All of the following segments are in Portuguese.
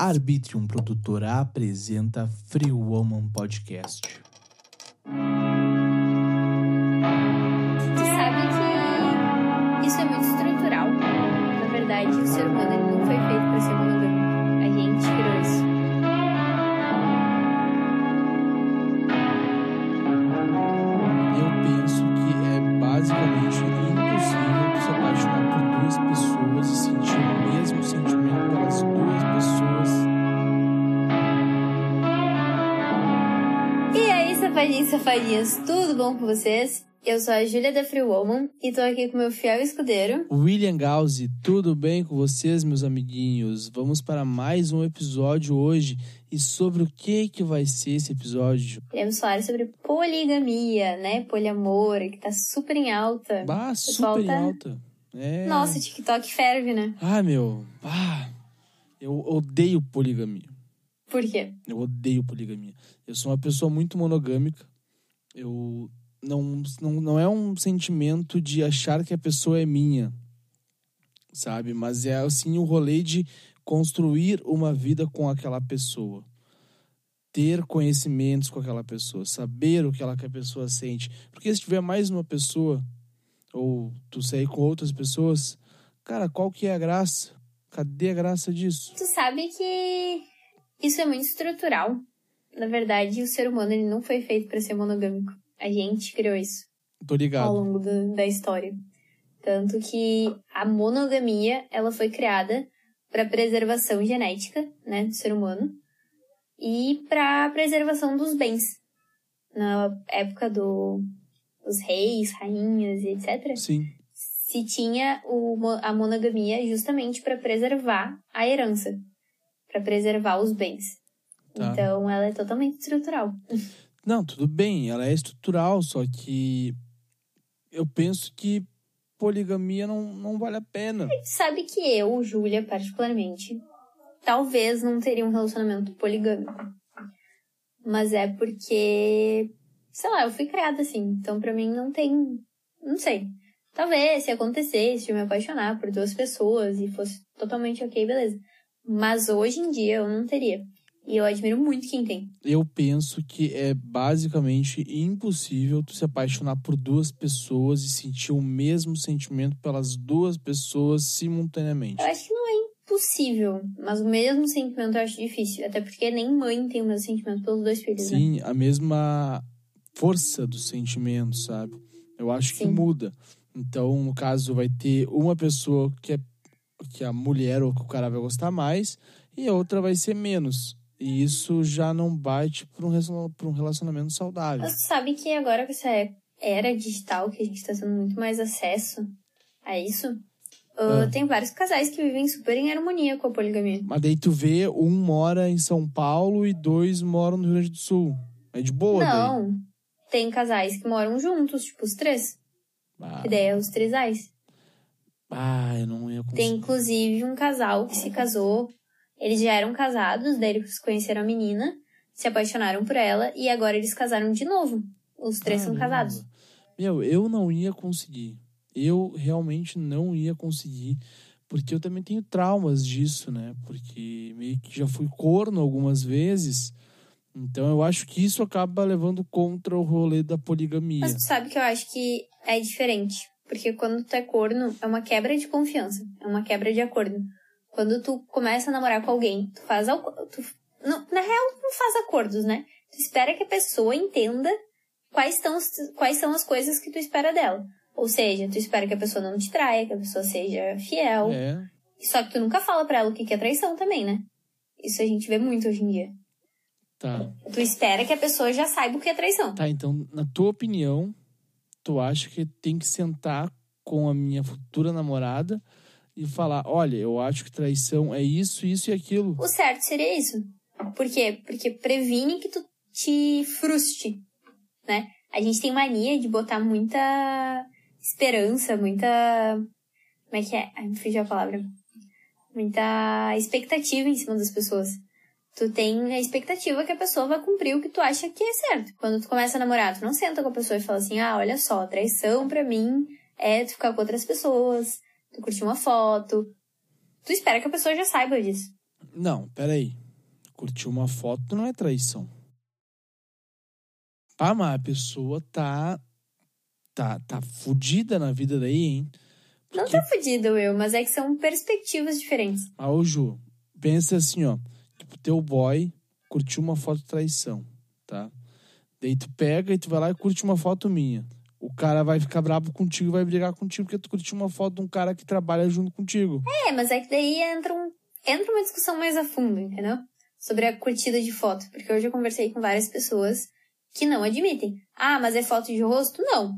Arbitrium Produtora apresenta Free Woman Podcast. Tu sabe que isso é muito estrutural. Na verdade, o ser humano não foi feito para ser monogâmico. Tudo bom com vocês? Eu sou a Júlia da Free Woman e tô aqui com meu fiel escudeiro. William Gauzi, tudo bem com vocês, meus amiguinhos? Vamos para mais um episódio hoje. E sobre o que que vai ser esse episódio? Iremos falar sobre poligamia, né? Poliamor, que tá super em alta. Bah, super em tá- alta. É. Nossa, o TikTok ferve, né? Ah, meu. Ah, eu odeio poligamia. Por quê? Eu odeio poligamia. Eu sou uma pessoa muito monogâmica. Eu não, não, não é um sentimento de achar que a pessoa é minha, sabe? Mas é assim o rolê de construir uma vida com aquela pessoa. Ter conhecimentos com aquela pessoa, saber o que aquela pessoa sente. Porque se tiver mais uma pessoa, ou tu sair com outras pessoas, cara, qual que é a graça? Cadê a graça disso? Tu sabe que isso é muito estrutural. Na verdade, o ser humano ele não foi feito para ser monogâmico. A gente criou isso Tô ao ligado. longo do- da história. Tanto que a monogamia, ela foi criada para preservação genética, né, do ser humano e para preservação dos bens. Na época do dos reis, rainhas e etc. Sim. se tinha o a monogamia justamente para preservar a herança, para preservar os bens. Tá. Então ela é totalmente estrutural. Não, tudo bem, ela é estrutural, só que eu penso que poligamia não, não vale a pena. Sabe que eu, Júlia, particularmente, talvez não teria um relacionamento poligâmico. Mas é porque, sei lá, eu fui criada assim. Então pra mim não tem. Não sei. Talvez se acontecesse de eu me apaixonar por duas pessoas e fosse totalmente ok, beleza. Mas hoje em dia eu não teria. E eu admiro muito quem tem. Eu penso que é basicamente impossível tu se apaixonar por duas pessoas e sentir o mesmo sentimento pelas duas pessoas simultaneamente. Eu acho que não é impossível, mas o mesmo sentimento eu acho difícil. Até porque nem mãe tem o mesmo sentimento pelos dois filhos, né? Sim, a mesma força do sentimento, sabe? Eu acho que Sim. muda. Então, no caso, vai ter uma pessoa que é que a mulher ou que o cara vai gostar mais e a outra vai ser menos. E isso já não bate para um um relacionamento saudável. Tu sabe que agora com essa era digital, que a gente tá tendo muito mais acesso a isso, Ah. tem vários casais que vivem super em harmonia com a poligamia. Mas daí tu vê, um mora em São Paulo e dois moram no Rio Grande do Sul. É de boa daí. Não, tem casais que moram juntos, tipo os três. Ah, Que daí é os trisais. ah, eu não ia conseguir. Tem inclusive um casal que se casou, eles já eram casados, daí eles conheceram a menina, se apaixonaram por ela e agora eles casaram de novo. Os três são Caramba. casados. Meu, eu não ia conseguir. Eu realmente não ia conseguir. Porque eu também tenho traumas disso, né? Porque meio que já fui corno algumas vezes. Então eu acho que isso acaba levando contra o rolê da poligamia. Mas tu sabe que eu acho que é diferente. Porque quando tu é corno, é uma quebra de confiança. É uma quebra de acordo. Quando tu começa a namorar com alguém, tu faz... Tu, não, na real, tu não faz acordos, né? Tu espera que a pessoa entenda quais, os- quais são as coisas que tu espera dela. Ou seja, tu espera que a pessoa não te traia, que a pessoa seja fiel. É. Só que tu nunca fala pra ela o que que é traição também, né? Isso a gente vê muito hoje em dia. Tá. Tu espera que a pessoa já saiba o que é traição. Tá, então, na tua opinião, tu acha que tem que sentar com a minha futura namorada e falar: olha, eu acho que traição é isso, isso e aquilo. O certo seria isso. Por quê? Porque previne que tu te frustre, né? A gente tem mania de botar muita esperança, muita... Como é que é? Ai, me fugiu a palavra. Muita expectativa em cima das pessoas. Tu tem a expectativa que a pessoa vai cumprir o que tu acha que é certo. Quando tu começa a namorar, tu não senta com a pessoa e fala assim, ah, olha só, traição pra mim é tu ficar com outras pessoas, tu curtir uma foto. Tu espera que a pessoa já saiba disso. Não, peraí. Curtir uma foto não é traição. Ah, mas a pessoa tá. tá, tá fudida na vida daí, hein? Não tá fudido, eu, mas é que são perspectivas diferentes. Ah, ô Ju, pensa assim, ó. Tipo, teu boy curtiu uma foto de traição, tá? Daí tu pega e tu vai lá e curte uma foto minha. O cara vai ficar bravo contigo e vai brigar contigo porque tu curtiu uma foto de um cara que trabalha junto contigo. É, mas é que daí entra, um, entra uma discussão mais a fundo, entendeu? Sobre a curtida de foto. Porque hoje eu conversei com várias pessoas que não admitem. Ah, mas é foto de rosto? Não.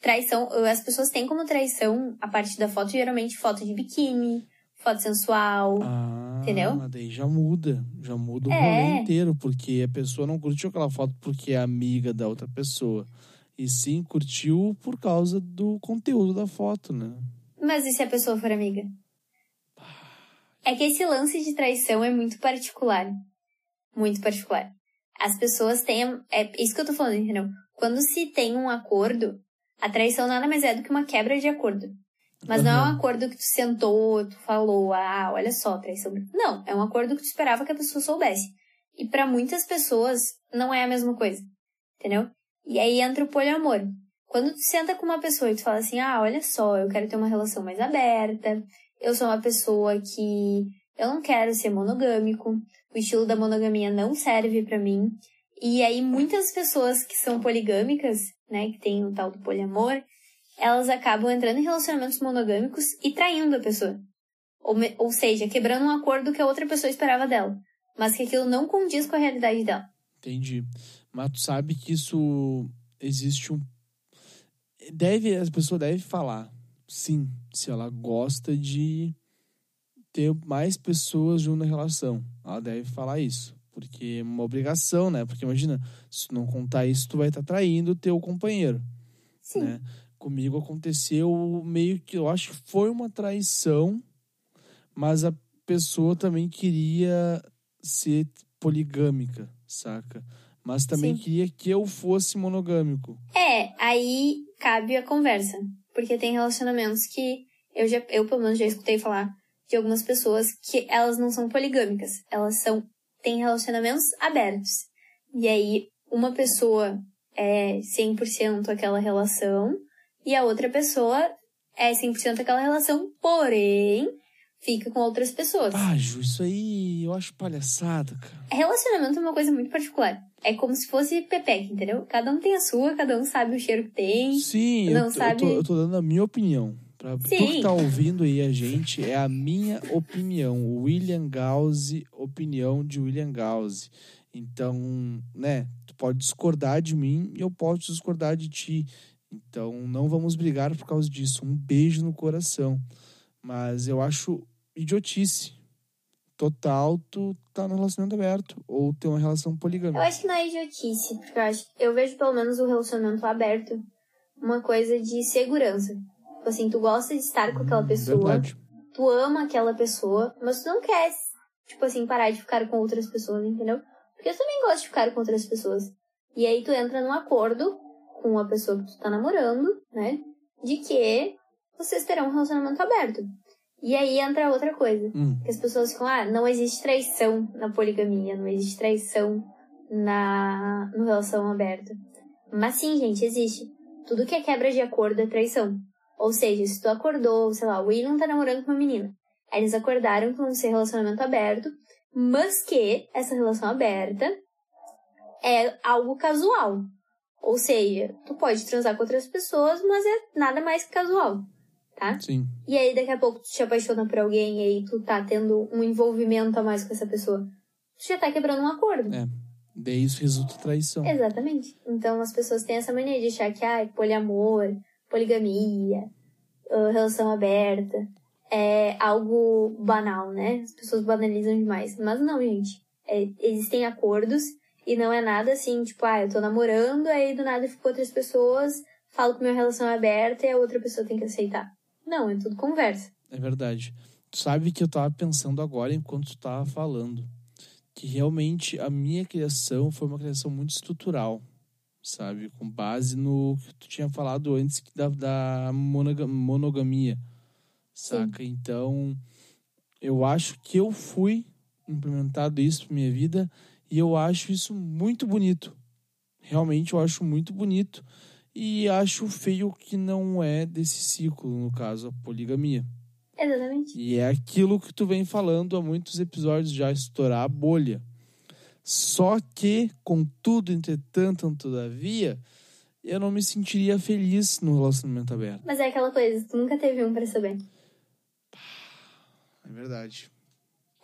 Traição, as pessoas têm como traição a parte da foto, geralmente foto de biquíni, foto sensual. Ah, Entendeu? mas daí já muda. Já muda o É. rolê inteiro. Porque a pessoa não curtiu aquela foto porque é amiga da outra pessoa. E sim curtiu por causa do conteúdo da foto, né? Mas e se a pessoa for amiga? É que esse lance de traição é muito particular. Muito particular. As pessoas têm. É isso que eu tô falando, entendeu? Quando se tem um acordo, a traição nada mais é do que uma quebra de acordo. Mas não é um acordo que tu sentou, tu falou, ah, olha só, traição. Não, é um acordo que tu esperava que a pessoa soubesse. E pra muitas pessoas não é a mesma coisa. Entendeu? E aí entra o poliamor. Quando tu senta com uma pessoa e tu fala assim, ah, olha só, eu quero ter uma relação mais aberta, eu sou uma pessoa que eu não quero ser monogâmico, o estilo da monogamia não serve pra mim. E aí muitas pessoas que são poligâmicas, né, que tem o tal do poliamor, elas acabam entrando em relacionamentos monogâmicos e traindo a pessoa. Ou, ou seja, quebrando um acordo que a outra pessoa esperava dela, mas que aquilo não condiz com a realidade dela. Entendi. Mas tu sabe que isso existe um. Deve, a pessoa deve falar, sim, se ela gosta de ter mais pessoas junto na relação. Ela deve falar isso. Porque é uma obrigação, né? Porque imagina, se tu não contar isso, tu vai estar traindo o teu companheiro. Sim. né? Comigo aconteceu meio que, eu acho que foi uma traição, mas a pessoa também queria ser poligâmica, saca? Mas também Sim. queria que eu fosse monogâmico. É, aí cabe a conversa. Porque tem relacionamentos que eu já, eu pelo menos já escutei falar de algumas pessoas que elas não são poligâmicas. Elas são, têm relacionamentos abertos. E aí, uma pessoa é 100% aquela relação e a outra pessoa é 100% aquela relação, porém, fica com outras pessoas. Ah, Ju, isso aí eu acho palhaçada, cara. Relacionamento é uma coisa muito particular. É como se fosse pepeca, entendeu? Cada um tem a sua, cada um sabe o cheiro que tem. Sim, Não eu, tô, sabe- eu, tô, eu tô dando a minha opinião. Pra tu que Sim. tá ouvindo aí a gente, é a minha opinião. William Gause, opinião de William Gause. Então, né, tu pode discordar de mim e eu posso discordar de ti. Então, não vamos brigar por causa disso. Um beijo no coração. Mas eu acho idiotice. Total, tu tá no relacionamento aberto ou ter uma relação Eu poligâmica. acho que não é idiotice, porque eu acho eu vejo pelo menos o relacionamento aberto uma coisa de segurança. Tipo assim, tu gosta de estar com aquela pessoa, Verdade. tu ama aquela pessoa, mas tu não quer, tipo assim, parar de ficar com outras pessoas, entendeu? Porque eu também gosto de ficar com outras pessoas. E aí tu entra num acordo com a pessoa que tu tá namorando, né? De que vocês terão um relacionamento aberto. E aí entra outra coisa. Hum, Que as pessoas ficam, ah, não existe traição na poligamia, não existe traição na no relação aberta. Mas sim, gente, existe. Tudo que é quebra de acordo é traição. Ou seja, se tu acordou, sei lá, o William tá namorando com uma menina. Aí eles acordaram que vão ser relacionamento aberto, mas que essa relação aberta é algo casual. Ou seja, tu pode transar com outras pessoas, mas é nada mais que casual, tá? sim. E aí, daqui a pouco, tu te apaixona por alguém e aí tu tá tendo um envolvimento a mais com essa pessoa. Tu já tá quebrando um acordo. É. Daí isso resulta traição. Exatamente. Então, as pessoas têm essa mania de achar que, ah, poliamor, poligamia, ah, relação aberta, é algo banal, né? As pessoas banalizam demais. Mas não, gente. É, existem acordos e não é nada assim, tipo, ah, eu tô namorando, aí do nada eu fico com outras pessoas, falo que minha relação é aberta e a outra pessoa tem que aceitar. Não, é tudo conversa. É verdade. Tu sabe que eu tava pensando agora enquanto tu tava falando. Que realmente a minha criação foi uma criação muito estrutural. Sabe? Com base no que tu tinha falado antes que da, da monoga- monogamia. Saca? Então, eu acho que eu fui implementado isso pra minha vida e eu acho isso muito bonito. Realmente eu acho muito bonito e acho feio que não é desse ciclo, no caso, a poligamia. Exatamente. E é aquilo que tu vem falando há muitos episódios já, estourar a bolha. Só que, contudo, entretanto, todavia, eu não me sentiria feliz no relacionamento aberto. Mas é aquela coisa, tu nunca teve um pra saber. É verdade.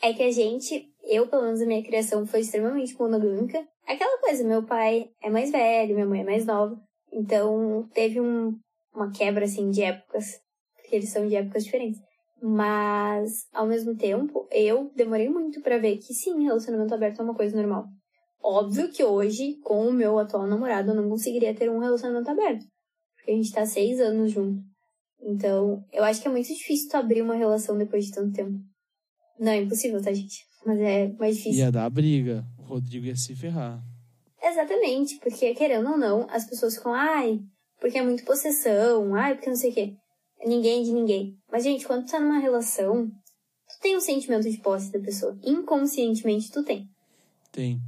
É que a gente, eu, pelo menos a minha criação foi extremamente monogâmica. Aquela coisa, meu pai é mais velho, minha mãe é mais nova. Então, teve um, uma quebra, assim, de épocas. Porque eles são de épocas diferentes. Mas, ao mesmo tempo, eu demorei muito pra ver que sim, relacionamento aberto é uma coisa normal. Óbvio que hoje, com o meu atual namorado, eu não conseguiria ter um relacionamento aberto. Porque a gente tá seis anos junto. Então, eu acho que é muito difícil tu abrir uma relação depois de tanto tempo. Não, é impossível, tá, gente? Mas é mais difícil. Ia dar briga. O Rodrigo ia se ferrar. Exatamente, porque querendo ou não, as pessoas ficam, ai, porque é muito possessão, ai, porque não sei o quê. Ninguém é de ninguém. Mas, gente, quando tu tá numa relação, tu tem um sentimento de posse da pessoa. Inconscientemente tu tem. Tem.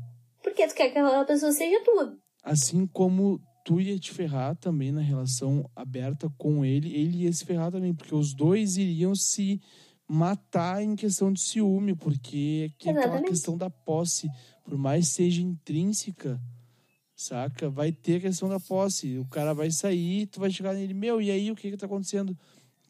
Porque tu quer que aquela pessoa seja tua. Assim como tu ia te ferrar também na relação aberta com ele, ele ia se ferrar também, porque os dois iriam se matar em questão de ciúme, porque é aquela questão da posse, por mais seja intrínseca, saca? Vai ter a questão da posse. O cara vai sair, tu vai chegar nele, meu, e aí o que que tá acontecendo?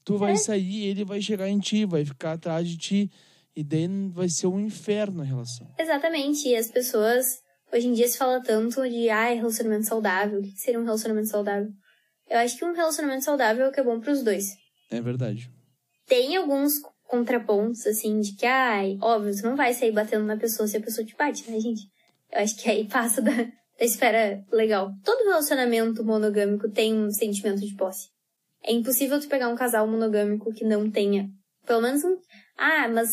Tu vai É. sair, ele vai chegar em ti, vai ficar atrás de ti, e daí vai ser um inferno a relação. Exatamente. E as pessoas, hoje em dia se fala tanto de, ai, relacionamento saudável. O que seria um relacionamento saudável? Eu acho que um relacionamento saudável é o que é bom pros dois. É verdade. Tem alguns contrapontos, assim, de que, ai, óbvio, tu não vai sair batendo na pessoa se a pessoa te bate, né, gente? Eu acho que aí passa da, da esfera legal. Todo relacionamento monogâmico tem um sentimento de posse. É impossível tu pegar um casal monogâmico que não tenha, pelo menos um, ah, mas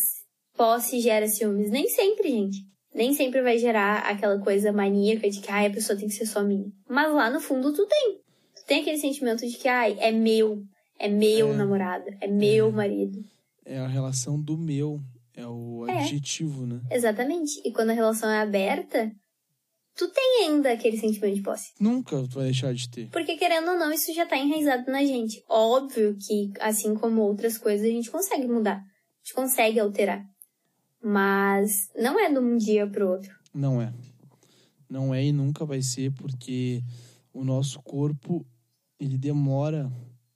posse gera ciúmes. Nem sempre, gente. Nem sempre vai gerar aquela coisa maníaca de que, ai, a pessoa tem que ser só minha. Mas lá no fundo tu tem. Tu tem aquele sentimento de que, ai, é meu. É meu É. namorado. É meu marido. É a relação do meu, é o É. adjetivo, né? Exatamente. E quando a relação é aberta, tu tem ainda aquele sentimento de posse. Nunca tu vai deixar de ter. Porque, querendo ou não, isso já tá enraizado na gente. Óbvio que, assim como outras coisas, a gente consegue mudar. A gente consegue alterar. Mas não é de um dia pro outro. Não é. Não é e nunca vai ser, porque o nosso corpo, ele demora.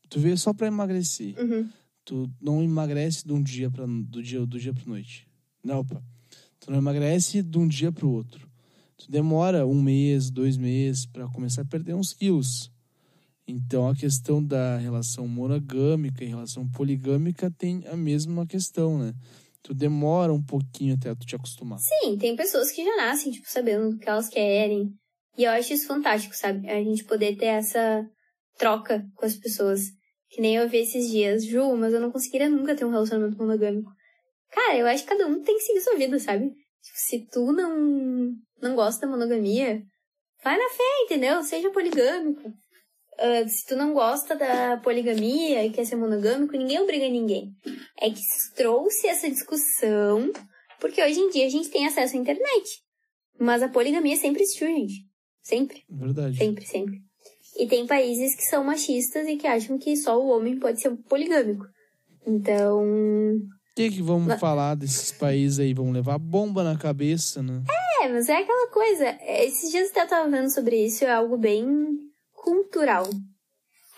Tu vê só pra emagrecer. Uhum. Tu não emagrece de um dia para do dia do dia para noite. Não, opa. Tu não emagrece de um dia pro outro. Tu demora um mês, dois meses pra começar a perder uns quilos. Então a questão da relação monogâmica e relação poligâmica tem a mesma questão, né? Tu demora um pouquinho até tu te acostumar. Sim, tem pessoas que já nascem, tipo, sabendo o que elas querem. E eu acho isso fantástico, sabe? A gente poder ter essa troca com as pessoas. Que nem eu vi esses dias, Ju, mas eu não conseguiria nunca ter um relacionamento monogâmico. Cara, eu acho que cada um tem que seguir sua vida, sabe? Tipo, se tu não, não gosta da monogamia, vai na fé, entendeu? Seja poligâmico. Ah, se tu não gosta da poligamia e quer ser monogâmico, ninguém obriga ninguém. É que se trouxe essa discussão porque hoje em dia a gente tem acesso à internet. Mas a poligamia sempre existiu, gente. Sempre, Verdade. sempre, sempre. E tem países que são machistas e que acham que só o homem pode ser poligâmico. Então, O que, que vamos Mas- falar desses países aí? Vamos levar bomba na cabeça, né? É, mas é aquela coisa. Esses dias eu tava vendo sobre isso, é algo bem cultural.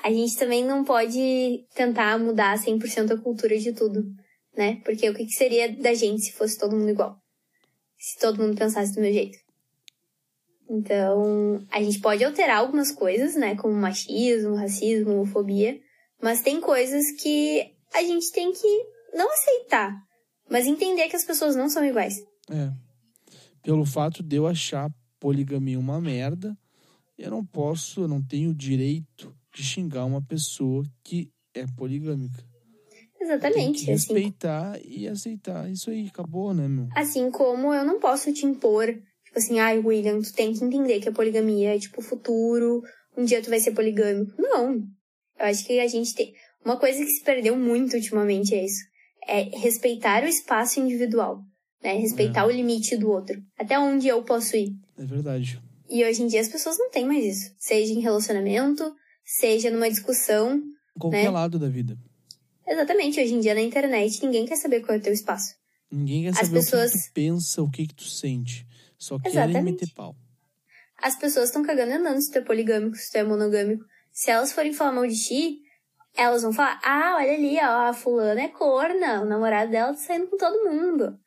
A gente também não pode tentar mudar 100% a cultura de tudo, né? Porque o que, que seria da gente se fosse todo mundo igual? Se todo mundo pensasse do meu jeito. Então, a gente pode alterar algumas coisas, né? Como machismo, racismo, homofobia. Mas tem coisas que a gente tem que não aceitar, mas entender que as pessoas não são iguais. É. Pelo fato de eu achar poligamia uma merda, eu não posso, eu não tenho o direito de xingar uma pessoa que é poligâmica. Exatamente. Assim, respeitar e aceitar. Isso aí, acabou, né, meu? assim como eu não posso te impor, tipo assim, ai, William, tu tem que entender que a poligamia é tipo futuro, um dia tu vai ser poligâmico. Não. Eu acho que a gente tem. Uma coisa que se perdeu muito ultimamente é isso. É respeitar o espaço individual. né? Respeitar é. o limite do outro. Até onde eu posso ir. É verdade. E hoje em dia as pessoas não têm mais isso. Seja em relacionamento, seja numa discussão. Qualquer né? lado da vida. Exatamente. Hoje em dia na internet ninguém quer saber qual é o teu espaço. Ninguém quer saber pessoas... o que, que tu pensa, o que, que tu sente. Só Exatamente. querem meter pau. As pessoas estão cagando andando se tu é poligâmico, se tu é monogâmico. Se elas forem falar mal de ti, elas vão falar: Ah, olha ali, ó, a fulana é corna, o namorado dela tá saindo com todo mundo.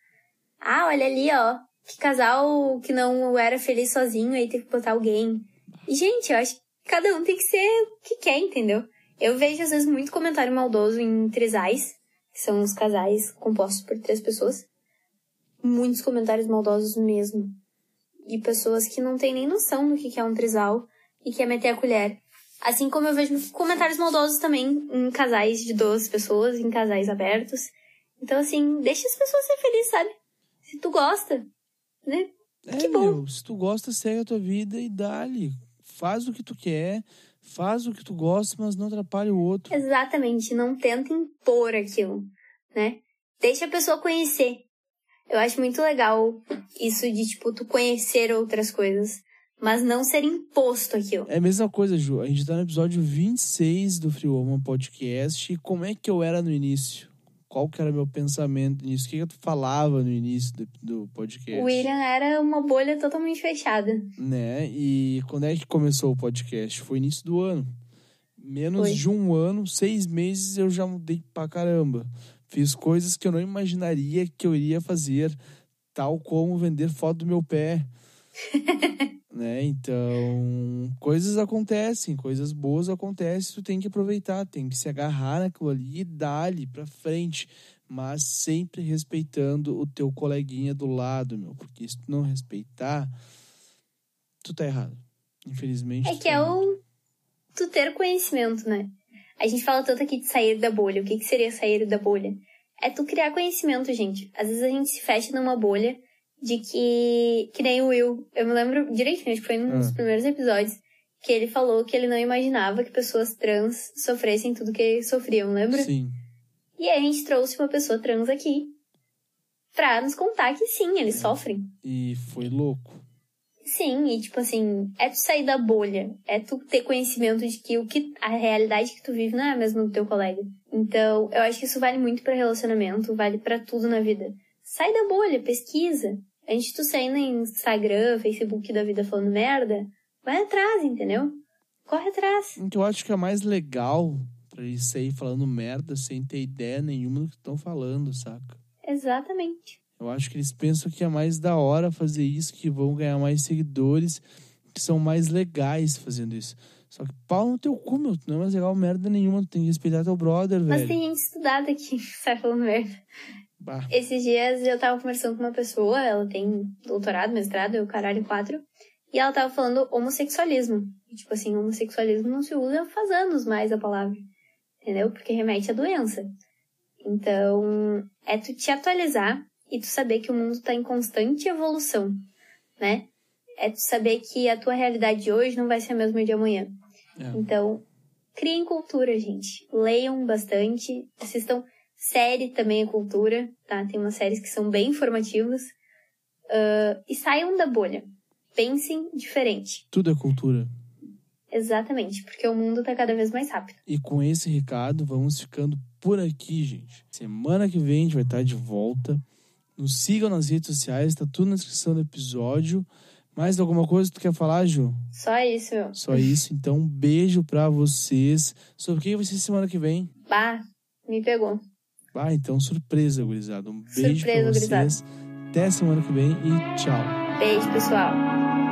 Ah, olha ali, ó, que casal que não era feliz sozinho, aí teve que botar alguém. E, gente, eu acho que cada um tem que ser o que quer, entendeu? Eu vejo, às vezes, muito comentário maldoso em trisais, que são os casais compostos por três pessoas. Muitos comentários maldosos mesmo. E pessoas que não têm nem noção do que é um trisal e quer meter a colher. Assim como eu vejo comentários maldosos também em casais de duas pessoas, em casais abertos. Então, assim, deixa as pessoas ser felizes, sabe? Se tu gosta, né? É, que bom. Meu, se tu gosta, segue a tua vida e dá-lhe. Faz o que tu quer, faz o que tu gosta, mas não atrapalhe o outro. Exatamente, não tenta impor aquilo, né? Deixa a pessoa conhecer. Eu acho muito legal isso de, tipo, tu conhecer outras coisas mas não ser imposto aquilo. É a mesma coisa, Ju. A gente tá no episódio 26 do Free Woman Podcast. E como é que eu era no início? Qual que era meu pensamento nisso? O que, que tu falava no início do, do podcast? O William era uma bolha totalmente fechada. Né? E quando é que começou o podcast? Foi início do ano. Menos Foi. de um ano, seis meses, eu já mudei pra caramba. Fiz coisas que eu não imaginaria que eu iria fazer, tal como vender foto do meu pé. né? Então, coisas acontecem, coisas boas acontecem, tu tem que aproveitar, tem que se agarrar naquilo ali e dar-lhe pra frente, mas sempre respeitando o teu coleguinha do lado, meu, porque se tu não respeitar, tu tá errado. Infelizmente. É que tá é o tu ter conhecimento, né? A gente fala tanto aqui de sair da bolha. O que, que seria sair da bolha? É tu criar conhecimento, gente. Às vezes a gente se fecha numa bolha de que. Que nem o Will. Eu me lembro direitinho, acho que foi num dos ah. primeiros episódios. Que ele falou que ele não imaginava que pessoas trans sofressem tudo que sofriam, lembra? Sim. E aí a gente trouxe uma pessoa trans aqui pra nos contar que sim, eles é. sofrem. E foi louco. Sim, e tipo assim, é tu sair da bolha, é tu ter conhecimento de que o que a realidade que tu vive não é a mesma do teu colega. Então, eu acho que isso vale muito para relacionamento, vale para tudo na vida. Sai da bolha, pesquisa, Antes de tu sair no Instagram, Facebook da vida falando merda, vai atrás, entendeu? Corre atrás. O que eu acho que é mais legal pra eles sair falando merda sem ter ideia nenhuma do que estão falando, saca? Exatamente. Eu acho que eles pensam que é mais da hora fazer isso, que vão ganhar mais seguidores, que são mais legais fazendo isso. Só que pau no teu cu, meu. Tu não é mais legal merda nenhuma. Tu tem que respeitar teu brother, Mas velho. Mas tem gente estudada aqui que sai falando merda. Bah. Esses dias eu tava conversando com uma pessoa, ela tem doutorado, mestrado, eu caralho, quatro. E ela tava falando homossexualismo. E, tipo assim, homossexualismo não se usa faz anos mais a palavra. Entendeu? Porque remete à doença. Então, é tu te atualizar e tu saber que o mundo tá em constante evolução, né? É tu saber que a tua realidade de hoje não vai ser a mesma de amanhã. É. Então, criem cultura, gente. Leiam bastante, assistam Série também é cultura, tá? Tem umas séries que são bem informativas. Uh, e saiam da bolha. Pensem diferente. Tudo é cultura. Exatamente, porque o mundo tá cada vez mais rápido. E com esse recado, vamos ficando por aqui, gente. Semana que vem a gente vai estar de volta. Nos sigam nas redes sociais, tá tudo na descrição do episódio. Mais alguma coisa que tu quer falar, Ju? Só isso. Só isso. Então, um beijo pra vocês. Sobre o que vai ser semana que vem? Bah, me pegou. Ah, então surpresa, gurizada. Um beijo surpresa, pra vocês. Gurizada. Até semana que vem e tchau. Beijo, pessoal.